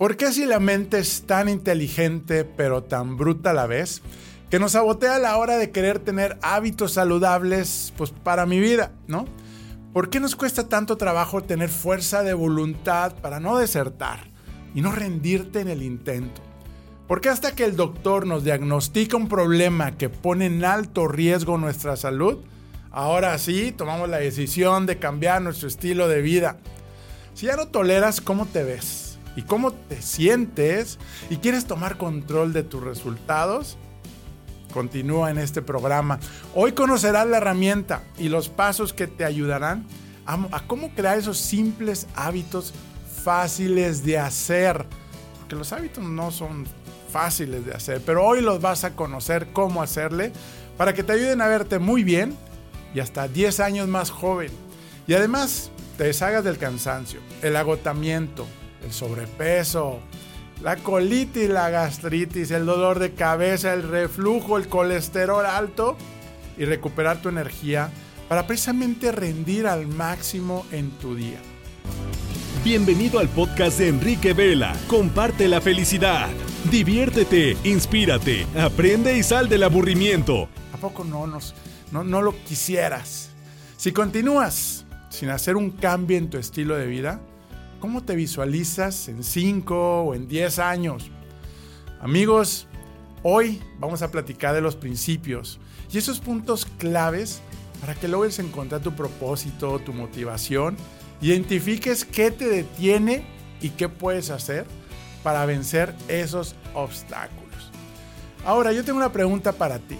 ¿Por qué si la mente es tan inteligente pero tan bruta a la vez que nos sabotea a la hora de querer tener hábitos saludables pues para mi vida, ¿no? ¿Por qué nos cuesta tanto trabajo tener fuerza de voluntad para no desertar y no rendirte en el intento? ¿Por qué hasta que el doctor nos diagnostica un problema que pone en alto riesgo nuestra salud, ahora sí tomamos la decisión de cambiar nuestro estilo de vida? Si ya no toleras cómo te ves y cómo te sientes y quieres tomar control de tus resultados, continúa en este programa. Hoy conocerás la herramienta y los pasos que te ayudarán a, cómo crear esos simples hábitos fáciles de hacer. Porque los hábitos no son fáciles de hacer, pero hoy los vas a conocer cómo hacerle para que te ayuden a verte muy bien y hasta 10 años más joven. Y además te deshagas del cansancio, el agotamiento, el sobrepeso, la colitis, la gastritis, el dolor de cabeza, el reflujo, el colesterol alto y recuperar tu energía para precisamente rendir al máximo en tu día. Bienvenido al podcast de Enrique Vela. Comparte la felicidad. Diviértete, inspírate, aprende y sal del aburrimiento. ¿A poco no, nos, no, no lo quisieras? Si continúas sin hacer un cambio en tu estilo de vida, ¿Cómo te visualizas en 5 o en 10 años? Amigos, hoy vamos a platicar de los principios y esos puntos claves para que logres encontrar tu propósito, tu motivación, identifiques qué te detiene y qué puedes hacer para vencer esos obstáculos. Ahora, yo tengo una pregunta para ti.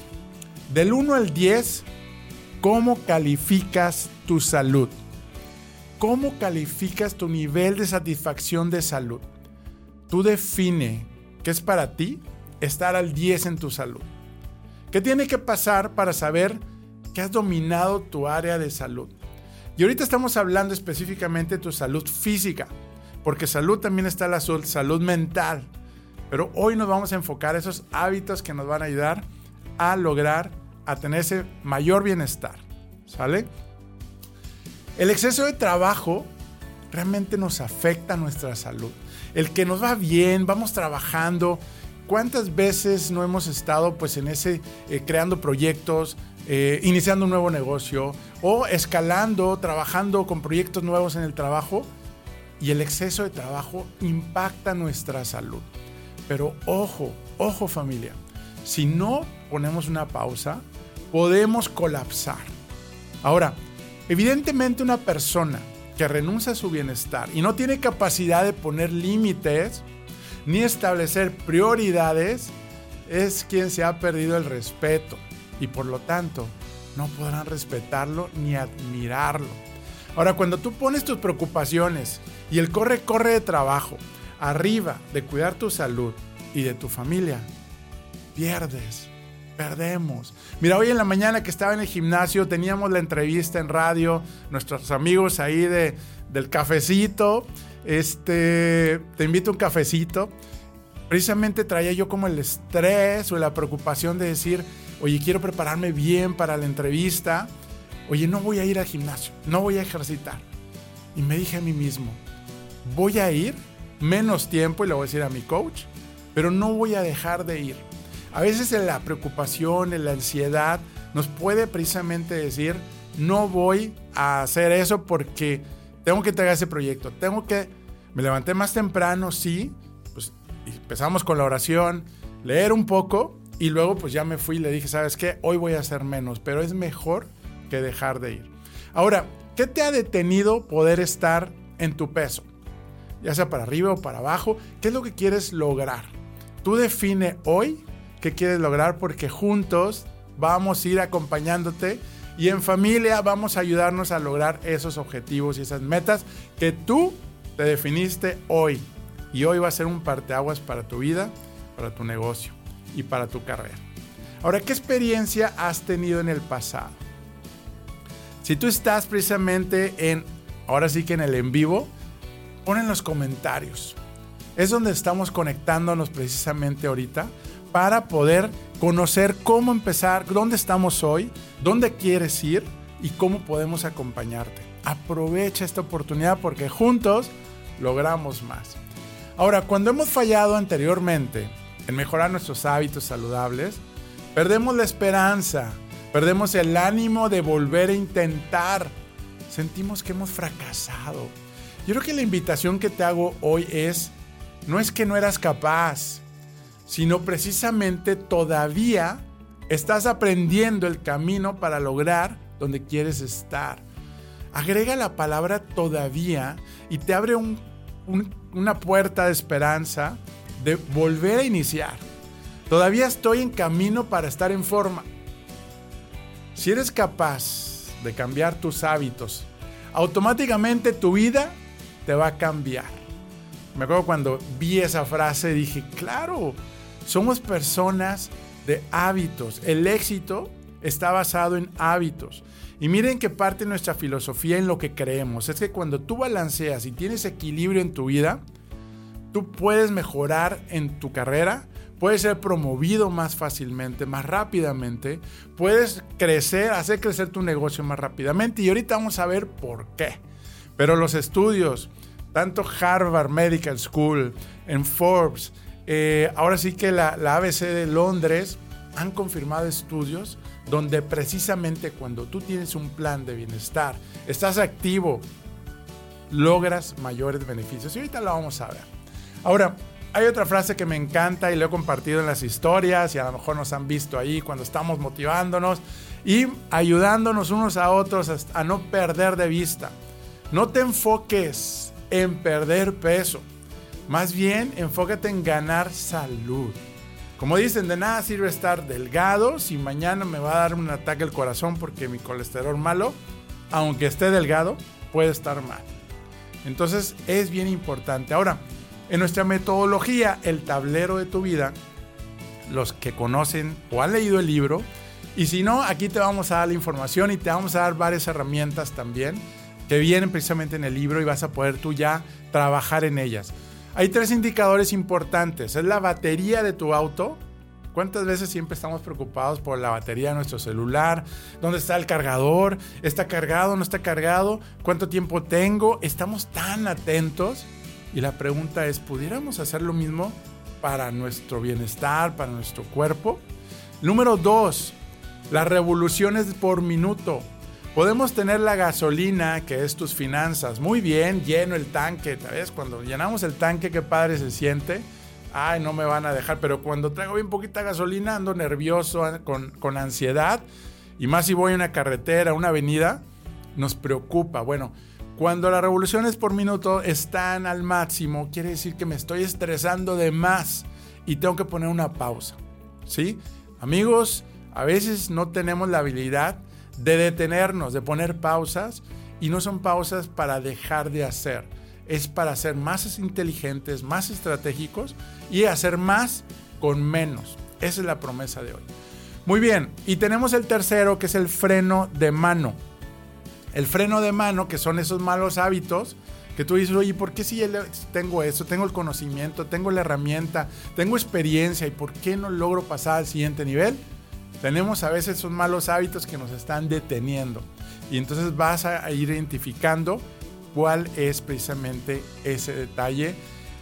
Del 1 al 10, ¿cómo calificas tu salud? ¿Cómo calificas tu nivel de satisfacción de salud? Tú define qué es para ti estar al 10 en tu salud. ¿Qué tiene que pasar para saber que has dominado tu área de salud? Y ahorita estamos hablando específicamente de tu salud física, porque salud también está la salud, mental. Pero hoy nos vamos a enfocar esos hábitos que nos van a ayudar a lograr, a tener ese mayor bienestar. ¿Sale? El exceso de trabajo realmente nos afecta nuestra salud. El que nos va bien, vamos trabajando. ¿Cuántas veces no hemos estado pues en ese eh, creando proyectos, eh, iniciando un nuevo negocio o escalando, trabajando con proyectos nuevos en el trabajo? Y el exceso de trabajo impacta nuestra salud. Pero ojo, ojo familia, si no ponemos una pausa, podemos colapsar. Ahora, Evidentemente una persona que renuncia a su bienestar y no tiene capacidad de poner límites ni establecer prioridades es quien se ha perdido el respeto y por lo tanto no podrán respetarlo ni admirarlo. Ahora, cuando tú pones tus preocupaciones y el corre-corre de trabajo arriba de cuidar tu salud y de tu familia, pierdes perdemos. Mira, hoy en la mañana que estaba en el gimnasio teníamos la entrevista en radio, nuestros amigos ahí de, del cafecito, este, te invito a un cafecito. Precisamente traía yo como el estrés o la preocupación de decir, oye, quiero prepararme bien para la entrevista. Oye, no voy a ir al gimnasio, no voy a ejercitar. Y me dije a mí mismo, voy a ir menos tiempo, y le voy a decir a mi coach, pero no voy a dejar de ir a veces la preocupación, la ansiedad nos puede precisamente decir, no voy a hacer eso porque tengo que entregar ese proyecto, tengo que, me levanté más temprano, sí, pues empezamos con la oración, leer un poco y luego pues ya me fui y le dije, ¿sabes qué? Hoy voy a hacer menos, pero es mejor que dejar de ir. Ahora, ¿qué te ha detenido poder estar en tu peso? Ya sea para arriba o para abajo, ¿qué es lo que quieres lograr? Tú define hoy qué quieres lograr porque juntos vamos a ir acompañándote y en familia vamos a ayudarnos a lograr esos objetivos y esas metas que tú te definiste hoy. Y hoy va a ser un parteaguas para tu vida, para tu negocio y para tu carrera. Ahora, ¿qué experiencia has tenido en el pasado? Si tú estás precisamente en, ahora sí que en el en vivo, pon en los comentarios. Es donde estamos conectándonos precisamente ahorita para poder conocer cómo empezar, dónde estamos hoy, dónde quieres ir y cómo podemos acompañarte. Aprovecha esta oportunidad porque juntos logramos más. Ahora, cuando hemos fallado anteriormente en mejorar nuestros hábitos saludables, perdemos la esperanza, perdemos el ánimo de volver a intentar. Sentimos que hemos fracasado. Yo creo que la invitación que te hago hoy es, no es que no eras capaz, sino precisamente todavía estás aprendiendo el camino para lograr donde quieres estar. Agrega la palabra todavía y te abre una puerta de esperanza de volver a iniciar. Todavía estoy en camino para estar en forma. Si eres capaz de cambiar tus hábitos, automáticamente tu vida te va a cambiar. Me acuerdo cuando vi esa frase, dije, claro, somos personas de hábitos. El éxito está basado en hábitos. Y miren que parte de nuestra filosofía en lo que creemos. Es que cuando tú balanceas y tienes equilibrio en tu vida, tú puedes mejorar en tu carrera, puedes ser promovido más fácilmente, más rápidamente, puedes crecer, hacer crecer tu negocio más rápidamente. Y ahorita vamos a ver por qué. Pero los estudios, tanto Harvard Medical School, en Forbes, eh, ahora sí que la, la ABC de Londres han confirmado estudios donde precisamente cuando tú tienes un plan de bienestar, estás activo, logras mayores beneficios. Y ahorita lo vamos a ver. Ahora, hay otra frase que me encanta y lo he compartido en las historias y a lo mejor nos han visto ahí cuando estamos motivándonos y ayudándonos unos a otros a no perder de vista. No te enfoques en perder peso. Más bien, enfócate en ganar salud. Como dicen, de nada sirve estar delgado si mañana me va a dar un ataque al corazón porque mi colesterol malo, aunque esté delgado, puede estar mal. Entonces es bien importante. Ahora, en nuestra metodología, el tablero de tu vida, los que conocen o han leído el libro, y si no, aquí te vamos a dar la información y te vamos a dar varias herramientas también que vienen precisamente en el libro y vas a poder tú ya trabajar en ellas. Hay tres indicadores importantes. Es la batería de tu auto. ¿Cuántas veces siempre estamos preocupados por la batería de nuestro celular? ¿Dónde está el cargador? ¿Está cargado? ¿No está cargado? ¿Cuánto tiempo tengo? Estamos tan atentos. Y la pregunta es, ¿pudiéramos hacer lo mismo para nuestro bienestar, para nuestro cuerpo? Número dos, las revoluciones por minuto. Podemos tener la gasolina, que es tus finanzas, muy bien, lleno el tanque, ¿sabes? Cuando llenamos el tanque, qué padre se siente. Ay, no me van a dejar, pero cuando traigo bien poquita gasolina, ando nervioso, con, con ansiedad, y más si voy a una carretera, una avenida, nos preocupa. Bueno, cuando las revoluciones por minuto están al máximo, quiere decir que me estoy estresando de más y tengo que poner una pausa. ¿Sí? Amigos, a veces no tenemos la habilidad de detenernos, de poner pausas, y no son pausas para dejar de hacer, es para ser más inteligentes, más estratégicos y hacer más con menos. Esa es la promesa de hoy. Muy bien, y tenemos el tercero que es el freno de mano. El freno de mano, que son esos malos hábitos, que tú dices, oye, ¿por qué si tengo eso? Tengo el conocimiento, tengo la herramienta, tengo experiencia, ¿y por qué no logro pasar al siguiente nivel? Tenemos a veces esos malos hábitos que nos están deteniendo. Y entonces vas a ir identificando cuál es precisamente ese detalle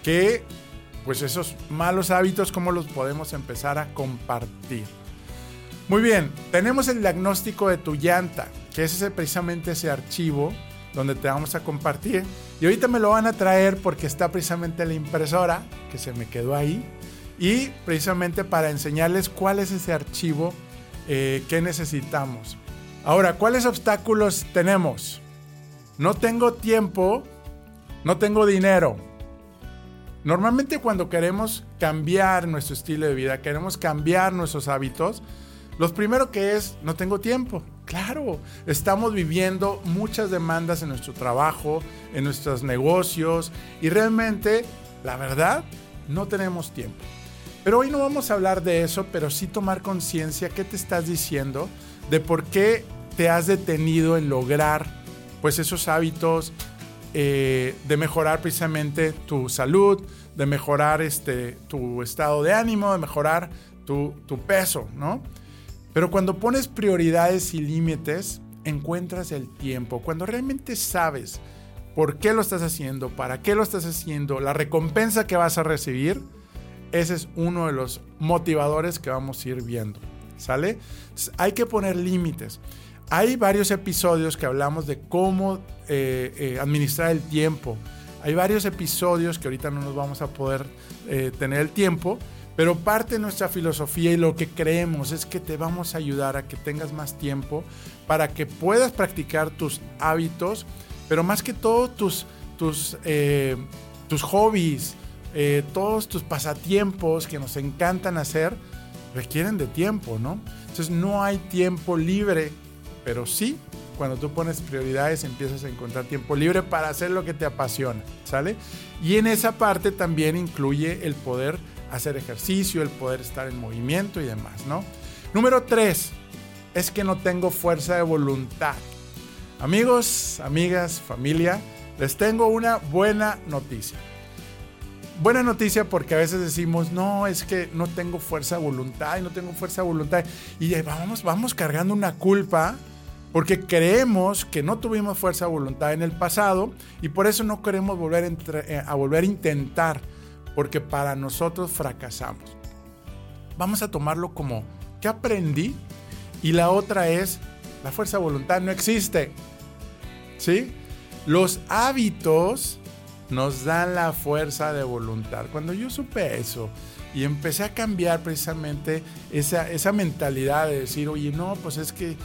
que, pues esos malos hábitos, cómo los podemos empezar a compartir. Muy bien, tenemos el diagnóstico de tu llanta, que es ese, precisamente ese archivo donde te vamos a compartir. Y ahorita me lo van a traer porque está precisamente la impresora que se me quedó ahí. Y precisamente para enseñarles cuál es ese archivo eh, qué necesitamos. Ahora, ¿cuáles obstáculos tenemos? No tengo tiempo, no tengo dinero. Normalmente cuando queremos cambiar nuestro estilo de vida, queremos cambiar nuestros hábitos, lo primero que es, no tengo tiempo. Claro, estamos viviendo muchas demandas en nuestro trabajo, en nuestros negocios y realmente, la verdad, no tenemos tiempo. Pero hoy no vamos a hablar de eso, pero sí tomar conciencia qué te estás diciendo de por qué te has detenido en lograr pues esos hábitos eh, de mejorar precisamente tu salud, de mejorar este, tu estado de ánimo, de mejorar tu, tu peso, ¿no? Pero cuando pones prioridades y límites, encuentras el tiempo. Cuando realmente sabes por qué lo estás haciendo, para qué lo estás haciendo, la recompensa que vas a recibir, ese es uno de los motivadores que vamos a ir viendo. ¿Sale? hay que poner límites. Hay varios episodios que hablamos de cómo eh, eh, administrar el tiempo. Hay varios episodios que ahorita no nos vamos a poder eh, tener el tiempo, pero parte de nuestra filosofía y lo que creemos es que te vamos a ayudar a que tengas más tiempo para que puedas practicar tus hábitos pero más que todo tus, tus, tus hobbies, eh, todos tus pasatiempos que nos encantan hacer, requieren de tiempo, ¿no? Entonces no hay tiempo libre, pero sí, cuando tú pones prioridades empiezas a encontrar tiempo libre para hacer lo que te apasiona, ¿sale? Y en esa parte también incluye el poder hacer ejercicio, el poder estar en movimiento y demás, ¿no? Número tres, es que no tengo fuerza de voluntad. Amigos, amigas, familia, les tengo una buena noticia. Buena noticia porque a veces decimos, no, es que no tengo fuerza de voluntad y no tengo fuerza de voluntad. Y vamos, vamos cargando una culpa porque creemos que no tuvimos fuerza de voluntad en el pasado y por eso no queremos volver a, eh, a volver a intentar, porque para nosotros fracasamos. Vamos a tomarlo como, ¿qué aprendí? Y la otra es, la fuerza de voluntad no existe. ¿Sí? Los hábitos nos dan la fuerza de voluntad. Cuando yo supe eso y empecé a cambiar precisamente esa, esa mentalidad de decir, oye, no, pues es que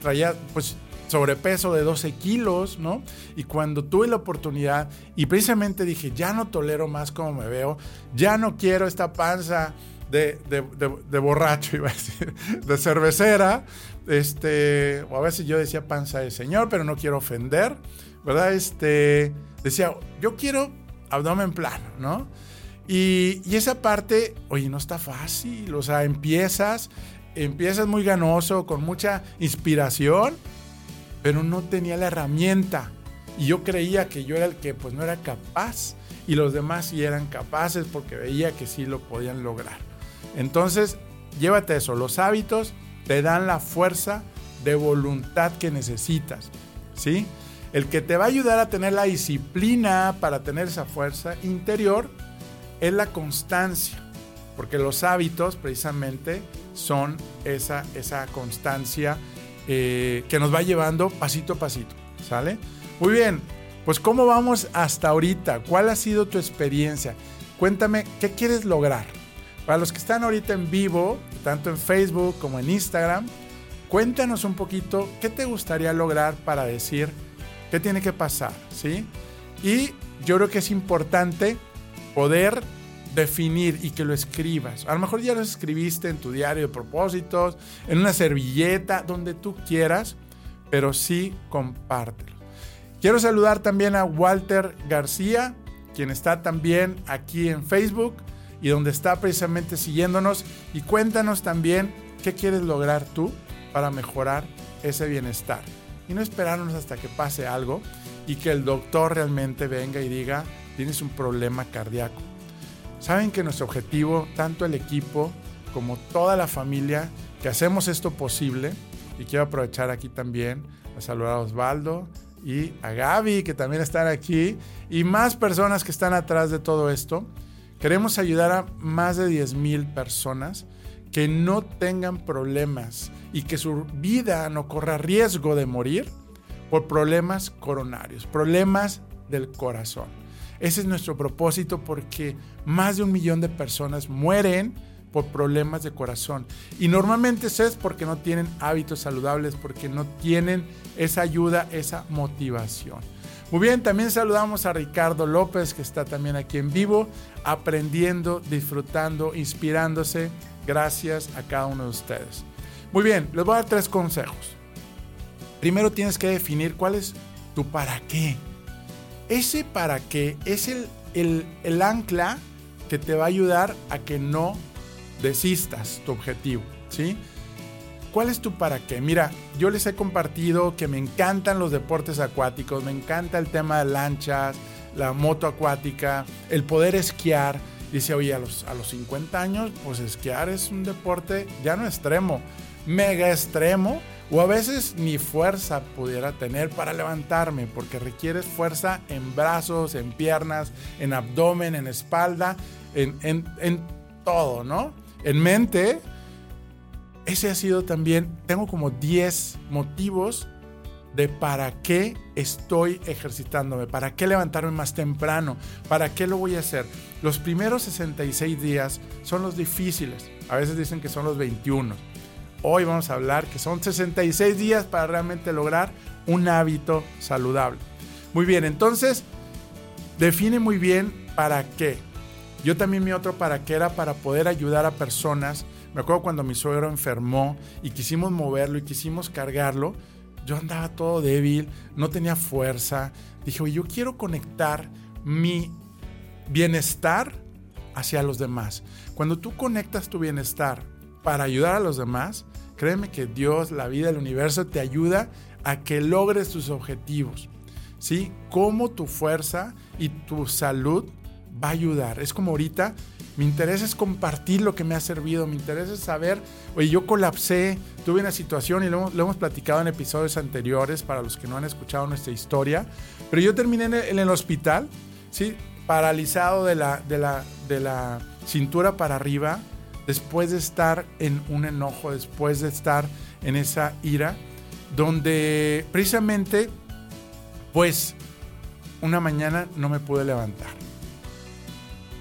traía pues, sobrepeso de 12 kilos, ¿no? Y cuando tuve la oportunidad y precisamente dije, ya no tolero más como me veo, ya no quiero esta panza de, de borracho, iba a decir, de cervecera, este, o a veces yo decía panza de señor, pero no quiero ofender, ¿verdad? Este, decía, yo quiero abdomen plano, ¿no? Y, esa parte, oye, no está fácil, o sea, empiezas, empiezas muy ganoso, con mucha inspiración, pero no tenía la herramienta. Y yo creía que yo era el que pues no era capaz y los demás sí eran capaces porque veía que sí lo podían lograr. Entonces, llévate eso, los hábitos te dan la fuerza de voluntad que necesitas, ¿sí? El que te va a ayudar a tener la disciplina para tener esa fuerza interior es la constancia, porque los hábitos precisamente son esa, esa constancia eh, que nos va llevando pasito a pasito, ¿sale? Muy bien, pues ¿cómo vamos hasta ahorita? ¿Cuál ha sido tu experiencia? Cuéntame, ¿qué quieres lograr? Para los que están ahorita en vivo, tanto en Facebook como en Instagram, cuéntanos un poquito qué te gustaría lograr para decir qué tiene que pasar, ¿sí? Y yo creo que es importante poder definir y que lo escribas. A lo mejor ya lo escribiste en tu diario de propósitos, en una servilleta, donde tú quieras, pero sí compártelo. Quiero saludar también a Walter García, quien está también aquí en Facebook y donde está precisamente siguiéndonos. Y cuéntanos también qué quieres lograr tú para mejorar ese bienestar. Y no esperarnos hasta que pase algo y que el doctor realmente venga y diga, tienes un problema cardíaco. Saben que nuestro objetivo, tanto el equipo como toda la familia, que hacemos esto posible, y quiero aprovechar aquí también a saludar a Osvaldo y a Gaby, que también están aquí, y más personas que están atrás de todo esto, Queremos ayudar a más de 10.000 personas que no tengan problemas y que su vida no corra riesgo de morir por problemas coronarios, problemas del corazón. Ese es nuestro propósito porque más de un millón de personas mueren por problemas de corazón. Y normalmente es porque no tienen hábitos saludables, porque no tienen esa ayuda, esa motivación. Muy bien, también saludamos a Ricardo López, que está también aquí en vivo, aprendiendo, disfrutando, inspirándose. Gracias a cada uno de ustedes. Muy bien, les voy a dar tres consejos. Primero tienes que definir cuál es tu para qué. Ese para qué es el, el, ancla que te va a ayudar a que no desistas tu objetivo, ¿sí? ¿Cuál es tu para qué? Mira, yo les he compartido que me encantan los deportes acuáticos, me encanta el tema de lanchas, la moto acuática, el poder esquiar. Dice, oye, a los, a los 50 años, pues esquiar es un deporte ya no extremo, mega extremo o a veces ni fuerza pudiera tener para levantarme, porque requiere fuerza en brazos, en piernas, en abdomen, en espalda, en, en todo, ¿no? En mente, ese ha sido también, tengo como 10 motivos de para qué estoy ejercitándome, para qué levantarme más temprano, para qué lo voy a hacer. Los primeros 66 días son los difíciles, a veces dicen que son los 21. Hoy vamos a hablar que son 66 días para realmente lograr un hábito saludable. Muy bien, entonces define muy bien para qué. Yo también mi otro para qué era para poder ayudar a personas. Me acuerdo cuando mi suegro enfermó y quisimos moverlo y quisimos cargarlo yo andaba todo débil, no tenía fuerza. Dije, yo quiero conectar mi bienestar hacia los demás. Cuando tú conectas tu bienestar para ayudar a los demás, créeme que Dios, la vida, el universo te ayuda a que logres tus objetivos. ¿Sí? Cómo tu fuerza y tu salud va a ayudar. Es como ahorita mi interés es compartir lo que me ha servido. Mi interés es saber, oye, yo colapsé, tuve una situación y lo hemos, platicado en episodios anteriores para los que no han escuchado nuestra historia. Pero yo terminé en el, hospital, ¿sí? Paralizado de la, de, la, de la cintura para arriba, después de estar en un enojo, después de estar en esa ira, donde precisamente, pues, una mañana no me pude levantar.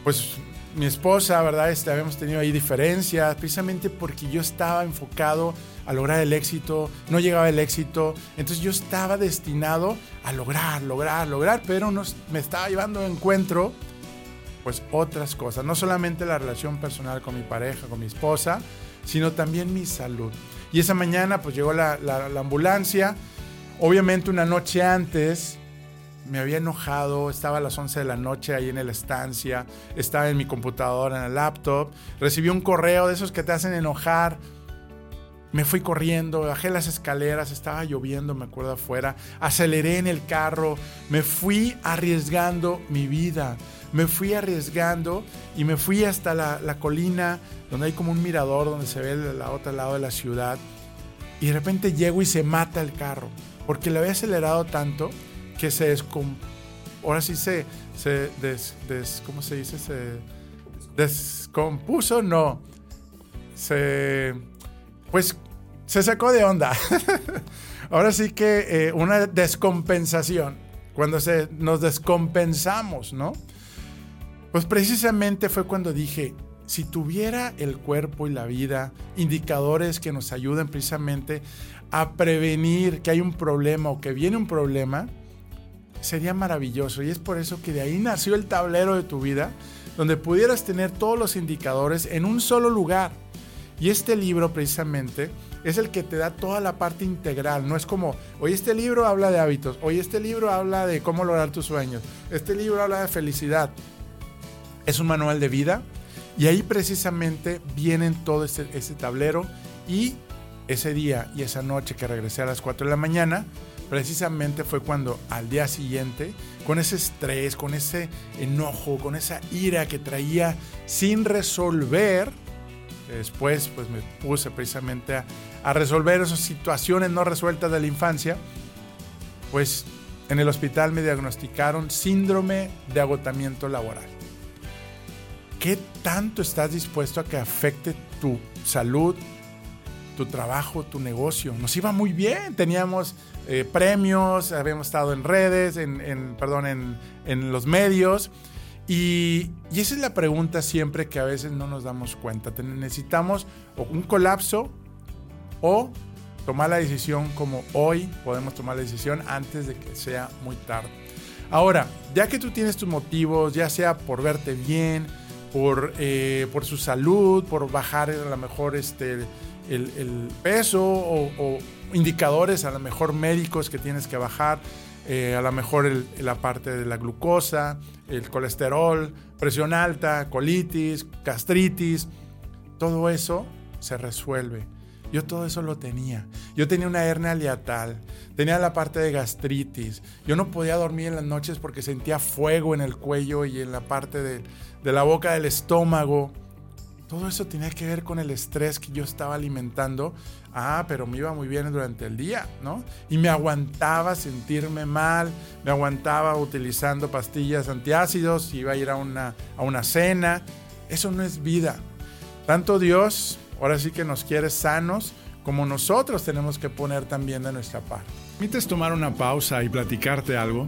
Pues mi esposa, ¿verdad? Este, habíamos tenido ahí diferencias, precisamente porque yo estaba enfocado a lograr el éxito, no llegaba el éxito, entonces yo estaba destinado a lograr, lograr, lograr, pero me estaba llevando de encuentro pues otras cosas, no solamente la relación personal con mi pareja, con mi esposa, sino también mi salud. Y esa mañana pues llegó la, la ambulancia, obviamente una noche antes me había enojado, estaba a las 11 de la noche ahí en la estancia, estaba en mi computadora, en el laptop, recibí un correo de esos que te hacen enojar. Me fui corriendo, bajé las escaleras, estaba lloviendo, me acuerdo afuera, aceleré en el carro, me fui arriesgando mi vida, me fui arriesgando y me fui hasta la, la colina donde hay como un mirador donde se ve el, otro lado de la ciudad y de repente llego y se mata el carro porque le había acelerado tanto que se descom ahora sí se, se des, ¿cómo se dice? Se descompuso, no. Se, pues, se sacó de onda. ahora sí que eh, una descompensación, cuando se, nos descompensamos, ¿no? Pues precisamente fue cuando dije, si tuviera el cuerpo y la vida indicadores que nos ayuden precisamente a prevenir que hay un problema o que viene un problema, sería maravilloso. Y es por eso que de ahí nació el tablero de tu vida, donde pudieras tener todos los indicadores en un solo lugar. Y este libro precisamente es el que te da toda la parte integral. No es como, hoy este libro habla de hábitos, hoy este libro habla de cómo lograr tus sueños, este libro habla de felicidad. Es un manual de vida y ahí precisamente vienen todo ese, ese tablero y ese día y esa noche que regresé a las 4 de la mañana, precisamente fue cuando al día siguiente, con ese estrés, con ese enojo, con esa ira que traía sin resolver, después pues me puse precisamente a, a resolver esas situaciones no resueltas de la infancia, pues en el hospital me diagnosticaron síndrome de agotamiento laboral. ¿Qué tanto estás dispuesto a que afecte tu salud, tu trabajo, tu negocio? Nos iba muy bien, teníamos eh, premios, habíamos estado en redes, en, perdón, en, los medios. Y, esa es la pregunta siempre que a veces no nos damos cuenta. Necesitamos un colapso o tomar la decisión como hoy podemos tomar la decisión antes de que sea muy tarde. Ahora, ya que tú tienes tus motivos, ya sea por verte bien, por, eh, por su salud, por bajar a lo mejor este, el, peso o, indicadores a lo mejor médicos que tienes que bajar, eh, a lo mejor la parte de la glucosa, el colesterol, presión alta, colitis, gastritis, todo eso se resuelve. Yo todo eso lo tenía. Yo tenía una hernia aliatal, tenía la parte de gastritis. Yo no podía dormir en las noches porque sentía fuego en el cuello y en la parte de, de la boca del estómago. Todo eso tenía que ver con el estrés que yo estaba alimentando. Ah, pero me iba muy bien durante el día, ¿no? Y me aguantaba sentirme mal, me aguantaba utilizando pastillas antiácidos, iba a ir a una, a una cena. Eso no es vida. Tanto Dios, ahora sí que nos quiere sanos, como nosotros tenemos que poner también de nuestra parte. ¿Permites tomar una pausa y platicarte algo?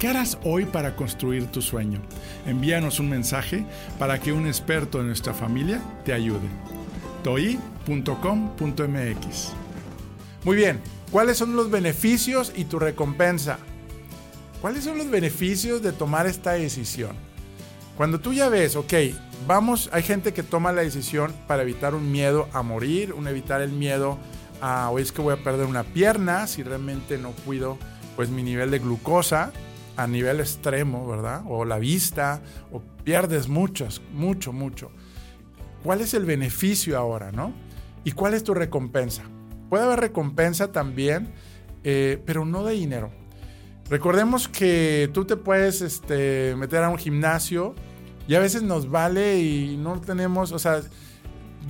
¿Qué harás hoy para construir tu sueño? Envíanos un mensaje para que un experto de nuestra familia te ayude. toi.com.mx Muy bien, ¿cuáles son los beneficios y tu recompensa? ¿Cuáles son los beneficios de tomar esta decisión? Cuando tú ya ves, ok, vamos, hay gente que toma la decisión para evitar un miedo a morir, un evitar el miedo a, o es que voy a perder una pierna si realmente no cuido pues mi nivel de glucosa a nivel extremo, ¿verdad? O la vista, o pierdes muchas, mucho, mucho. ¿Cuál es el beneficio ahora, no? ¿Y cuál es tu recompensa? Puede haber recompensa también, eh, pero no de dinero. Recordemos que tú te puedes este, meter a un gimnasio y a veces nos vale y no tenemos, o sea,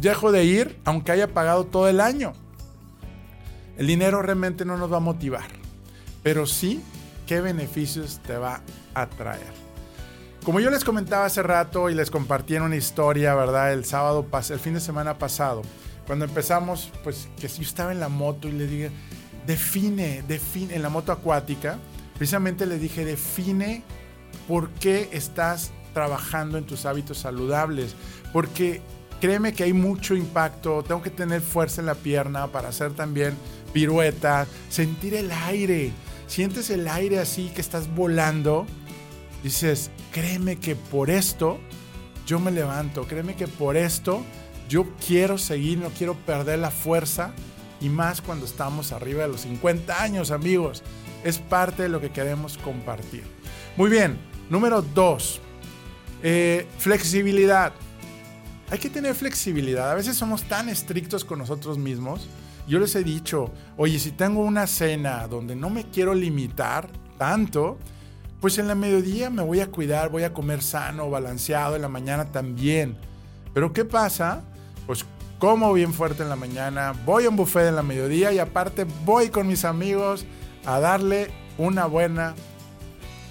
dejo de ir aunque haya pagado todo el año. El dinero realmente no nos va a motivar, pero sí qué beneficios te va a traer. Como yo les comentaba hace rato y les compartí en una historia, ¿verdad? El sábado, el fin de semana pasado, cuando empezamos, pues que yo estaba en la moto y le dije, define, define, en la moto acuática, precisamente le dije, define por qué estás trabajando en tus hábitos saludables, porque créeme que hay mucho impacto, tengo que tener fuerza en la pierna para hacer también piruetas, sentir el aire, sientes el aire así que estás volando, dices, créeme que por esto yo me levanto, créeme que por esto yo quiero seguir, no quiero perder la fuerza y más cuando estamos arriba de los 50 años, amigos. Es parte de lo que queremos compartir. Muy bien, número 2 eh, flexibilidad. Hay que tener flexibilidad. A veces somos tan estrictos con nosotros mismos. Yo les he dicho, oye, si tengo una cena donde no me quiero limitar tanto, pues en la mediodía me voy a cuidar, voy a comer sano, balanceado, en la mañana también. Pero ¿qué pasa? Pues como bien fuerte en la mañana, voy a un buffet en la mediodía y aparte voy con mis amigos a darle una buena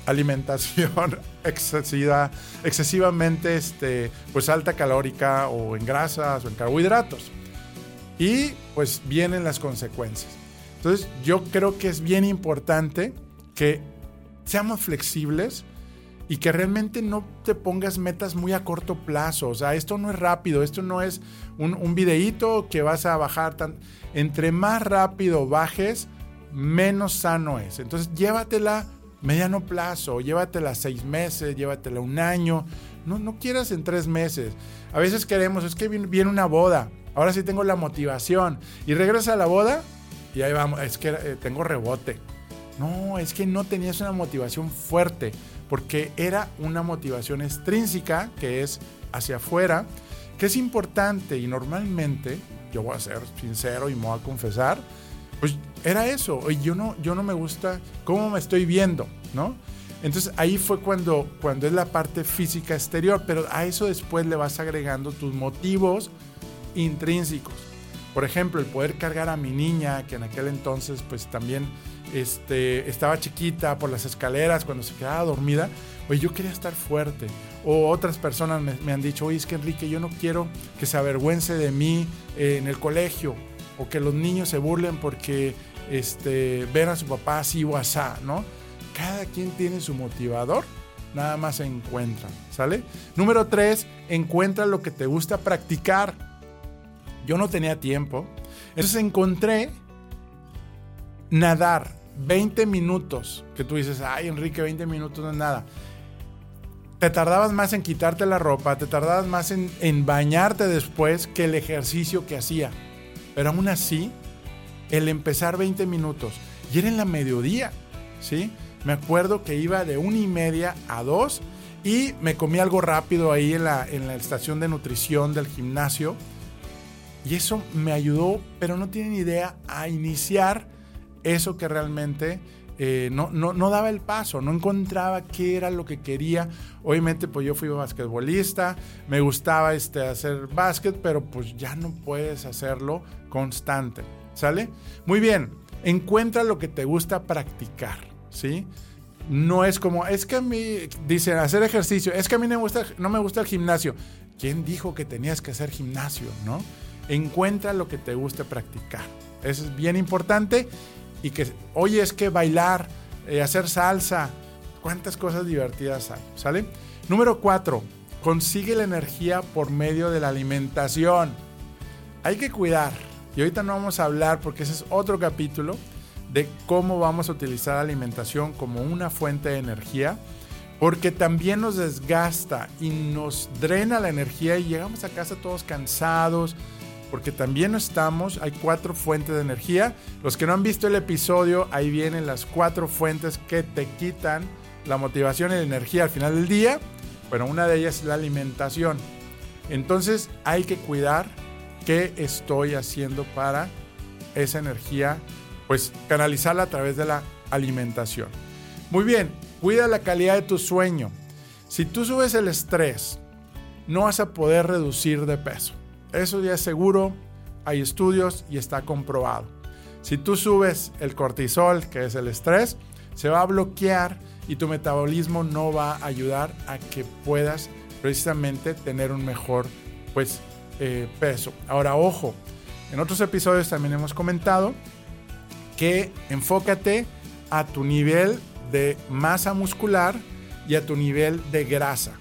alimentación excesiva, excesivamente este, pues alta calórica o en grasas o en carbohidratos. Y pues vienen las consecuencias. Entonces yo creo que es bien importante que seamos flexibles y que realmente no te pongas metas muy a corto plazo. O sea, esto no es rápido, esto no es un, un videíto que vas a bajar tan... Entre más rápido bajes, menos sano es. Entonces llévatela mediano plazo, llévatela seis meses, llévatela un año, no, no quieras en tres meses. A veces queremos, es que viene una boda, ahora sí tengo la motivación y regresa a la boda y ahí vamos, es que eh, tengo rebote. No, es que no tenías una motivación fuerte, porque era una motivación extrínseca, que es hacia afuera, que es importante y normalmente, yo voy a ser sincero y me voy a confesar, pues era eso. Yo no, yo no me gusta cómo me estoy viendo, ¿no? Entonces ahí fue cuando, cuando es la parte física exterior, pero a eso después le vas agregando tus motivos intrínsecos. Por ejemplo, el poder cargar a mi niña, que en aquel entonces pues también este, estaba chiquita por las escaleras cuando se quedaba dormida, oye, yo quería estar fuerte. O otras personas me, han dicho, oye, es que Enrique, yo no quiero que se avergüence de mí eh, en el colegio o que los niños se burlen porque este, ven a su papá así o asá, ¿no? Cada quien tiene su motivador, nada más se encuentran, ¿sale? Número tres, encuentra lo que te gusta practicar. Yo no tenía tiempo Entonces encontré nadar 20 minutos, que tú dices, ay Enrique, 20 minutos no es nada. Te tardabas más en quitarte la ropa, te tardabas más en, bañarte después que el ejercicio que hacía. Pero aún así, el empezar 20 minutos, y era en la mediodía, ¿sí? Me acuerdo que iba de una y media a dos y me comí algo rápido ahí en la, en la estación de nutrición del gimnasio. Y eso me ayudó, pero no tienen idea, a iniciar eso que realmente eh, no, no, daba el paso, no encontraba qué era lo que quería. Obviamente, pues yo fui basquetbolista, me gustaba este, hacer básquet, pero pues ya no puedes hacerlo constante, ¿sale? Muy bien, encuentra lo que te gusta practicar, ¿sí? No es como, es que a mí, dice, hacer ejercicio, es que a mí no me gusta, no me gusta el gimnasio. ¿Quién dijo que tenías que hacer gimnasio, no? Encuentra lo que te guste practicar. Eso es bien importante y que, oye, es que bailar, eh, hacer salsa, cuántas cosas divertidas hay, ¿sale? Número cuatro, consigue la energía por medio de la alimentación. Hay que cuidar, y ahorita no vamos a hablar porque ese es otro capítulo de cómo vamos a utilizar la alimentación como una fuente de energía, porque también nos desgasta y nos drena la energía y llegamos a casa todos cansados, porque también estamos, hay cuatro fuentes de energía. Los que no han visto el episodio, ahí vienen las cuatro fuentes que te quitan la motivación y la energía al final del día. Bueno, una de ellas es la alimentación. Entonces hay que cuidar qué estoy haciendo para esa energía, pues canalizarla a través de la alimentación. Muy bien, cuida la calidad de tu sueño. Si tú subes el estrés, no vas a poder reducir de peso. Eso ya es seguro, hay estudios y está comprobado. Si tú subes el cortisol, que es el estrés, se va a bloquear y tu metabolismo no va a ayudar a que puedas precisamente tener un mejor pues, eh, peso. Ahora, ojo, en otros episodios también hemos comentado que enfócate a tu nivel de masa muscular y a tu nivel de grasa.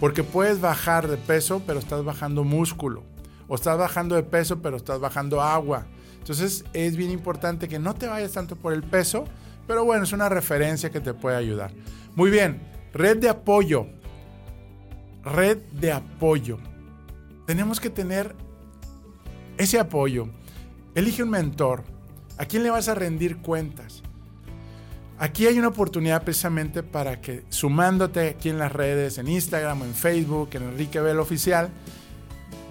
Porque puedes bajar de peso, pero estás bajando músculo. O estás bajando de peso, pero estás bajando agua. Entonces es bien importante que no te vayas tanto por el peso, pero bueno, es una referencia que te puede ayudar. Muy bien, red de apoyo. Red de apoyo. Tenemos que tener ese apoyo. Elige un mentor. ¿A quién le vas a rendir cuentas? Aquí hay una oportunidad precisamente para que sumándote aquí en las redes, en Instagram en Facebook, en Enrique Bell Oficial,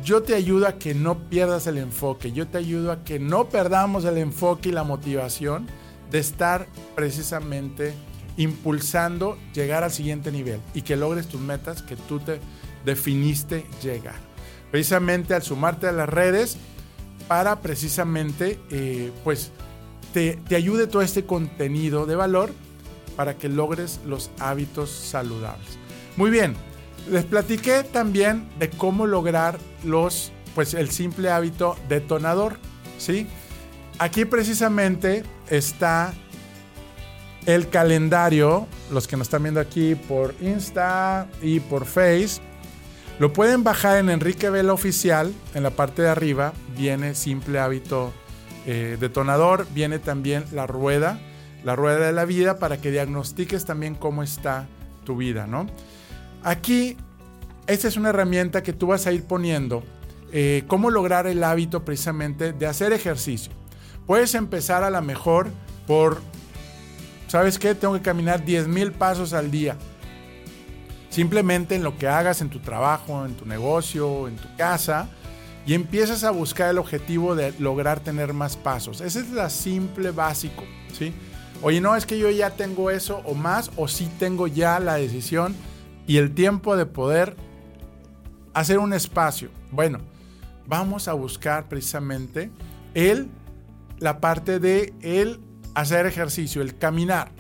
yo te ayudo a que no pierdas el enfoque, yo te ayudo a que no perdamos el enfoque y la motivación de estar precisamente impulsando llegar al siguiente nivel y que logres tus metas que tú te definiste llegar. Precisamente al sumarte a las redes para precisamente eh, pues te, ayude todo este contenido de valor para que logres los hábitos saludables. Muy bien, les platiqué también de cómo lograr los, pues el simple hábito detonador, ¿sí? Aquí precisamente está el calendario, los que nos están viendo aquí por Insta y por Face, lo pueden bajar en Enrique Vela Oficial, en la parte de arriba viene simple hábito eh, detonador, viene también la rueda, la rueda de la vida para que diagnostiques también cómo está tu vida, ¿no? Aquí, esta es una herramienta que tú vas a ir poniendo, eh, cómo lograr el hábito precisamente de hacer ejercicio. Puedes empezar a lo mejor por, ¿sabes qué? Tengo que caminar 10 mil pasos al día. Simplemente en lo que hagas en tu trabajo, en tu negocio, en tu casa, y empiezas a buscar el objetivo de lograr tener más pasos. Ese es la simple básico, ¿sí? Oye, no, es que yo ya tengo eso o más, o sí tengo ya la decisión y el tiempo de poder hacer un espacio. Bueno, vamos a buscar precisamente el, la parte de el hacer ejercicio, el caminar,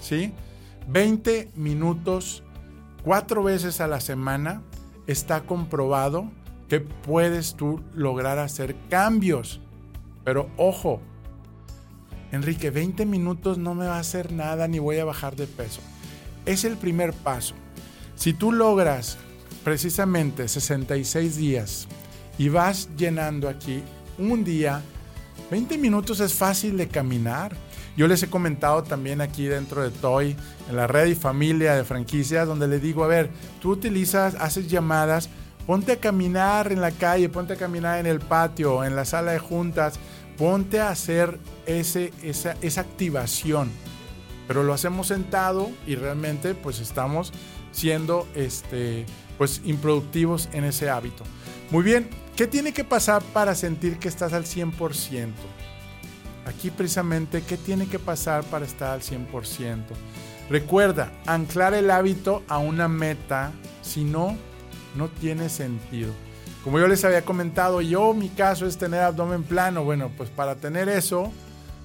¿sí? 20 minutos, cuatro veces a la semana, está comprobado que puedes tú lograr hacer cambios. Pero ojo, Enrique, 20 minutos no me va a hacer nada ni voy a bajar de peso. Es el primer paso. Si tú logras precisamente 66 días y vas llenando aquí un día 20 minutos es fácil de caminar. Yo les he comentado también aquí dentro de Toy, en la red y familia de franquicias, donde les digo, a ver, tú utilizas, haces llamadas, ponte a caminar en la calle, ponte a caminar en el patio, en la sala de juntas, ponte a hacer esa, esa activación. Pero lo hacemos sentado y realmente pues estamos siendo este, pues improductivos en ese hábito. Muy bien, ¿qué tiene que pasar para sentir que estás al 100%? Aquí precisamente, ¿qué tiene que pasar para estar al 100%? Recuerda, anclar el hábito a una meta, si no, no tiene sentido. Como yo les había comentado, yo mi caso es tener abdomen plano. Bueno, pues para tener eso,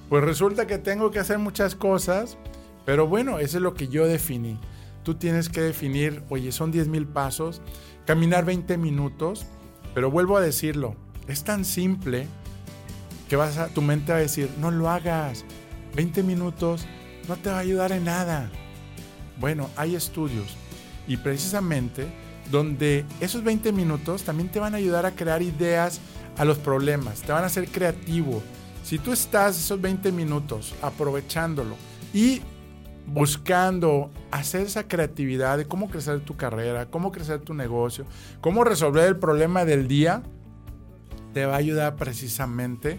pues resulta que tengo que hacer muchas cosas, pero bueno, eso es lo que yo definí. Tú tienes que definir, oye, son 10 mil pasos, caminar 20 minutos, pero vuelvo a decirlo, es tan simple que vas a, tu mente va a decir, no lo hagas, 20 minutos no te va a ayudar en nada. Bueno, hay estudios y precisamente donde esos 20 minutos también te van a ayudar a crear ideas a los problemas, te van a hacer creativo. Si tú estás esos 20 minutos aprovechándolo y buscando hacer esa creatividad de cómo crecer tu carrera, cómo crecer tu negocio, cómo resolver el problema del día, te va a ayudar precisamente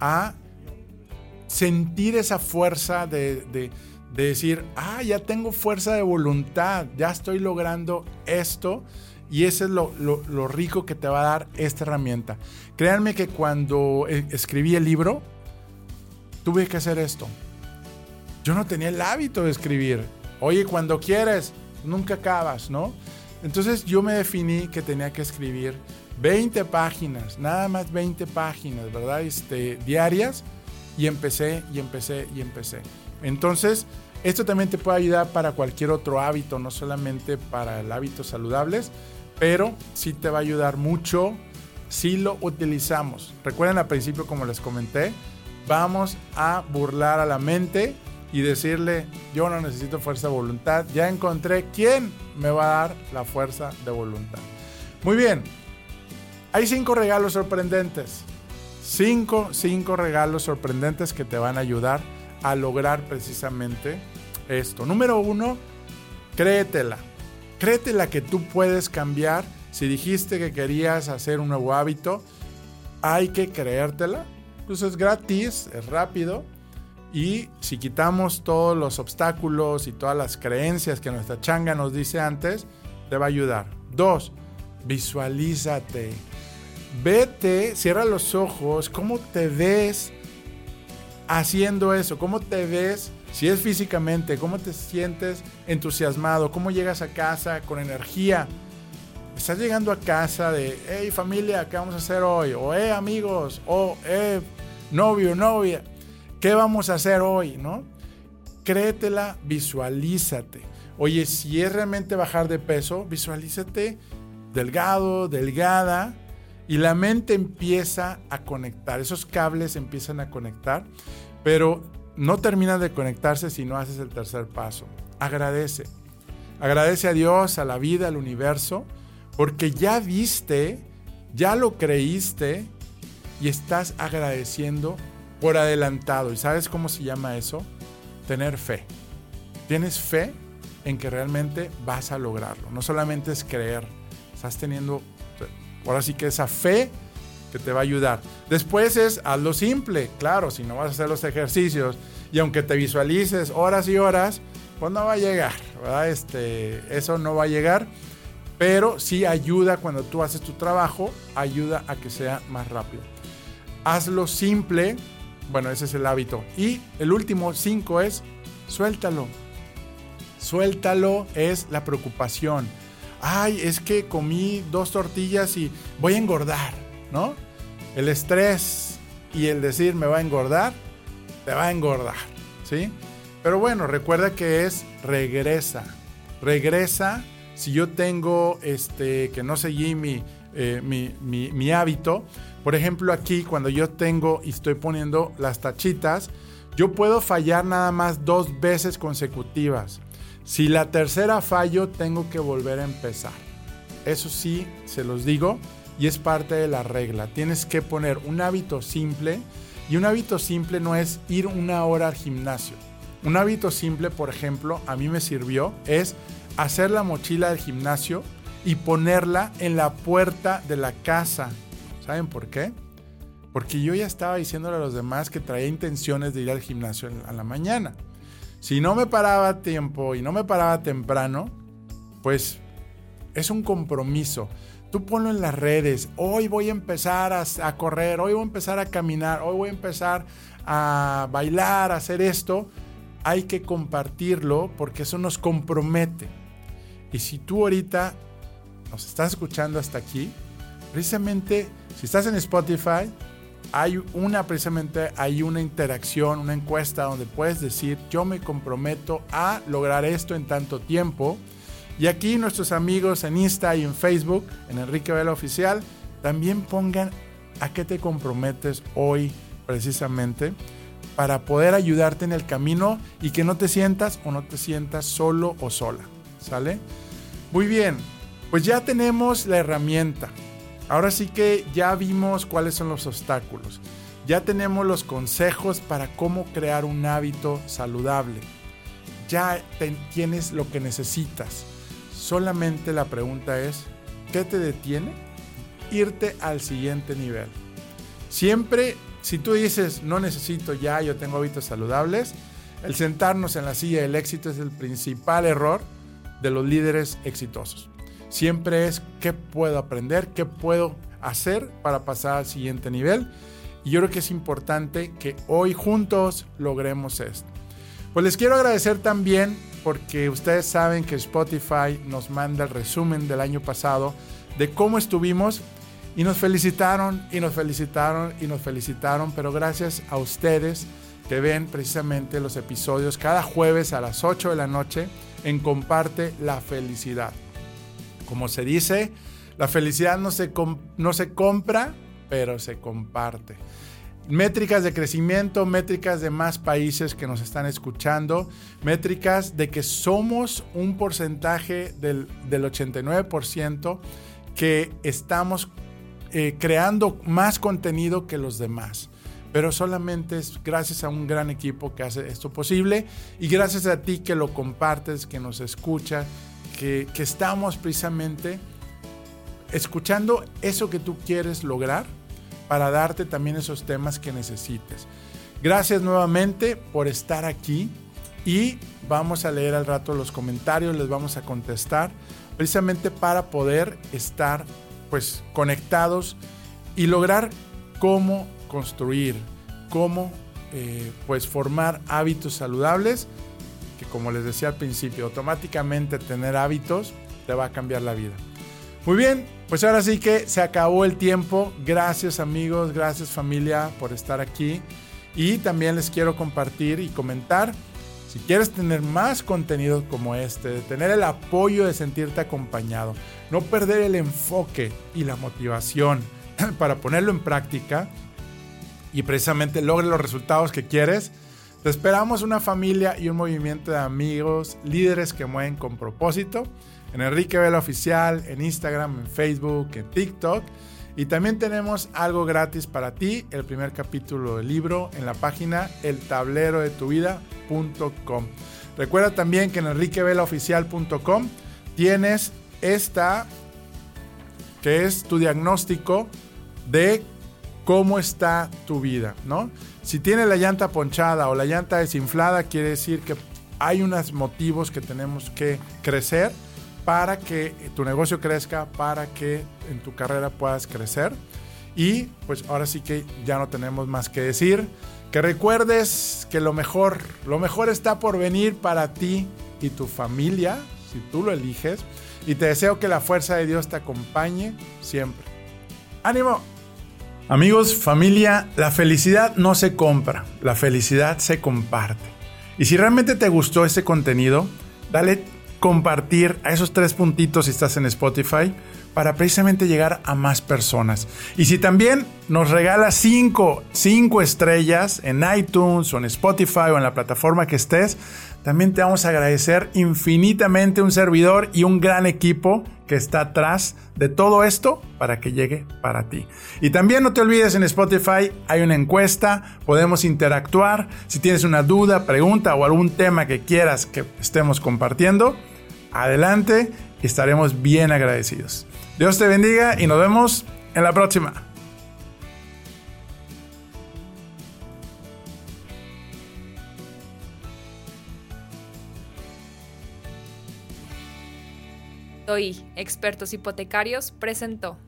a sentir esa fuerza de, decir, ah, ya tengo fuerza de voluntad, ya estoy logrando esto. Y eso es lo, lo, rico que te va a dar esta herramienta. Créanme que cuando eh, escribí el libro, tuve que hacer esto. Yo no tenía el hábito de escribir. Oye, cuando quieres, nunca acabas, ¿no? Entonces yo me definí que tenía que escribir 20 páginas, nada más 20 páginas, ¿verdad? Este, diarias. Y empecé, y empecé, y empecé. Entonces, esto también te puede ayudar para cualquier otro hábito, no solamente para el hábito saludables, pero sí te va a ayudar mucho si lo utilizamos. Recuerden al principio, como les comenté, vamos a burlar a la mente y decirle, yo no necesito fuerza de voluntad, ya encontré quién me va a dar la fuerza de voluntad. Muy bien, hay cinco regalos sorprendentes. Cinco, cinco regalos sorprendentes que te van a ayudar a lograr precisamente esto. Número uno, créetela. Créetela que tú puedes cambiar. Si dijiste que querías hacer un nuevo hábito, hay que creértela. Pues es gratis, es rápido. Y si quitamos todos los obstáculos y todas las creencias que nuestra changa nos dice antes, te va a ayudar. Dos, visualízate. Vete, cierra los ojos, ¿cómo te ves haciendo eso? ¿Cómo te ves? Si es físicamente, ¿cómo te sientes entusiasmado? ¿Cómo llegas a casa con energía? Estás llegando a casa de, hey familia, ¿qué vamos a hacer hoy? O hey amigos, o hey novio, novia, ¿qué vamos a hacer hoy? ¿No? Créetela, visualízate. Oye, si es realmente bajar de peso, visualízate delgado, delgada, y la mente empieza a conectar, esos cables empiezan a conectar, pero no terminan de conectarse si no haces el tercer paso. Agradece. Agradece a Dios, a la vida, al universo, porque ya viste, ya lo creíste y estás agradeciendo por adelantado. ¿Y sabes cómo se llama eso? Tener fe. Tienes fe en que realmente vas a lograrlo. No solamente es creer, estás teniendo Ahora sí que esa fe que te va a ayudar. Después es hazlo simple, claro, si no vas a hacer los ejercicios y aunque te visualices horas y horas, pues no va a llegar, ¿verdad? Este, eso no va a llegar, pero sí ayuda cuando tú haces tu trabajo, ayuda a que sea más rápido. Hazlo simple, bueno, ese es el hábito. Y el último cinco es suéltalo. Suéltalo es la preocupación ay, es que comí dos tortillas y voy a engordar, ¿no? El estrés y el decir me va a engordar, te va a engordar, ¿sí? Pero bueno, recuerda que es regresa. Regresa. Si yo tengo este, que no seguí mi, eh, mi, mi hábito, por ejemplo, aquí cuando yo tengo y estoy poniendo las tachitas, yo puedo fallar nada más dos veces consecutivas. Si la tercera fallo, tengo que volver a empezar. Eso sí, se los digo y es parte de la regla. Tienes que poner un hábito simple Y un hábito simple no es ir una hora al gimnasio. Un hábito simple, por ejemplo, a mí me sirvió, es hacer la mochila del gimnasio y ponerla en la puerta de la casa. ¿Saben por qué? Porque yo ya estaba diciéndole a los demás que traía intenciones de ir al gimnasio a la mañana. Si no me paraba a tiempo y no me paraba temprano, pues es un compromiso. Tú ponlo en las redes. Hoy voy a empezar a, correr, hoy voy a empezar a caminar, hoy voy a empezar a bailar, a hacer esto. Hay que compartirlo porque eso nos compromete. Y si tú ahorita nos estás escuchando hasta aquí, precisamente si estás en Spotify, hay una precisamente hay una interacción, una encuesta donde puedes decir, "Yo me comprometo a lograr esto en tanto tiempo." Y aquí nuestros amigos en Insta y en Facebook, en Enrique Vela Oficial, también pongan a qué te comprometes hoy precisamente para poder ayudarte en el camino y que no te sientas o no te sientas solo o sola. ¿Sale? Muy bien, pues ya tenemos la herramienta. Ahora sí que ya vimos cuáles son los obstáculos. Ya tenemos los consejos para cómo crear un hábito saludable. Ya tienes lo que necesitas. Solamente la pregunta es, ¿qué te detiene? Irte al siguiente nivel. Siempre, si tú dices, no necesito ya, yo tengo hábitos saludables, el sentarnos en la silla del éxito es el principal error de los líderes exitosos. Siempre es qué puedo aprender, qué puedo hacer para pasar al siguiente nivel. Y yo creo que es importante que hoy juntos logremos esto. Pues les quiero agradecer también porque ustedes saben que Spotify nos manda el resumen del año pasado de cómo estuvimos y nos felicitaron y nos felicitaron y nos felicitaron, pero gracias a ustedes que ven precisamente los episodios cada jueves a las 8 de la noche en Comparte la Felicidad. Como se dice, la felicidad no se, no se compra, pero se comparte métricas de crecimiento, métricas de más países que nos están escuchando, métricas de que somos un porcentaje del, 89% que estamos eh, creando más contenido que los demás. Pero solamente es gracias a un gran equipo que hace esto posible y gracias a ti que lo compartes, que nos escucha, que, que estamos precisamente escuchando eso que tú quieres lograr para darte también esos temas que necesites. Gracias nuevamente por estar aquí y vamos a leer al rato los comentarios, les vamos a contestar precisamente para poder estar pues conectados y lograr cómo construir, cómo eh, pues formar hábitos saludables que como les decía al principio, automáticamente tener hábitos te va a cambiar la vida. Muy bien, pues ahora sí que se acabó el tiempo. Gracias amigos, gracias familia por estar aquí. Y también les quiero compartir y comentar, si quieres tener más contenido como este, tener el apoyo de sentirte acompañado, no perder el enfoque y la motivación para ponerlo en práctica y precisamente logre los resultados que quieres, te esperamos una familia y un movimiento de amigos, líderes que mueven con propósito en Enrique Vela Oficial, en Instagram, en Facebook, en TikTok. Y también tenemos algo gratis para ti, el primer capítulo del libro en la página eltablerodetuvida.com. Recuerda también que en enriquevelaoficial.com tienes esta, que es tu diagnóstico de cómo está tu vida, ¿no? Si tiene la llanta ponchada o la llanta desinflada, quiere decir que hay unos motivos que tenemos que crecer para que tu negocio crezca, para que en tu carrera puedas crecer. Y pues ahora sí que ya no tenemos más que decir. Que recuerdes que lo mejor, lo mejor está por venir para ti y tu familia, si tú lo eliges. Y te deseo que la fuerza de Dios te acompañe siempre. ¡Ánimo! Amigos, familia, la felicidad no se compra, la felicidad se comparte. Y si realmente te gustó este contenido, dale compartir a esos tres puntitos si estás en Spotify para precisamente llegar a más personas. Y si también nos regalas cinco, cinco estrellas en iTunes o en Spotify o en la plataforma que estés, también te vamos a agradecer infinitamente un servidor y un gran equipo que está atrás de todo esto para que llegue para ti. Y también no te olvides en Spotify hay una encuesta, podemos interactuar. Si tienes una duda, pregunta o algún tema que quieras que estemos compartiendo, adelante estaremos bien agradecidos. Dios te bendiga y nos vemos en la próxima. Hoy, Expertos Hipotecarios presentó.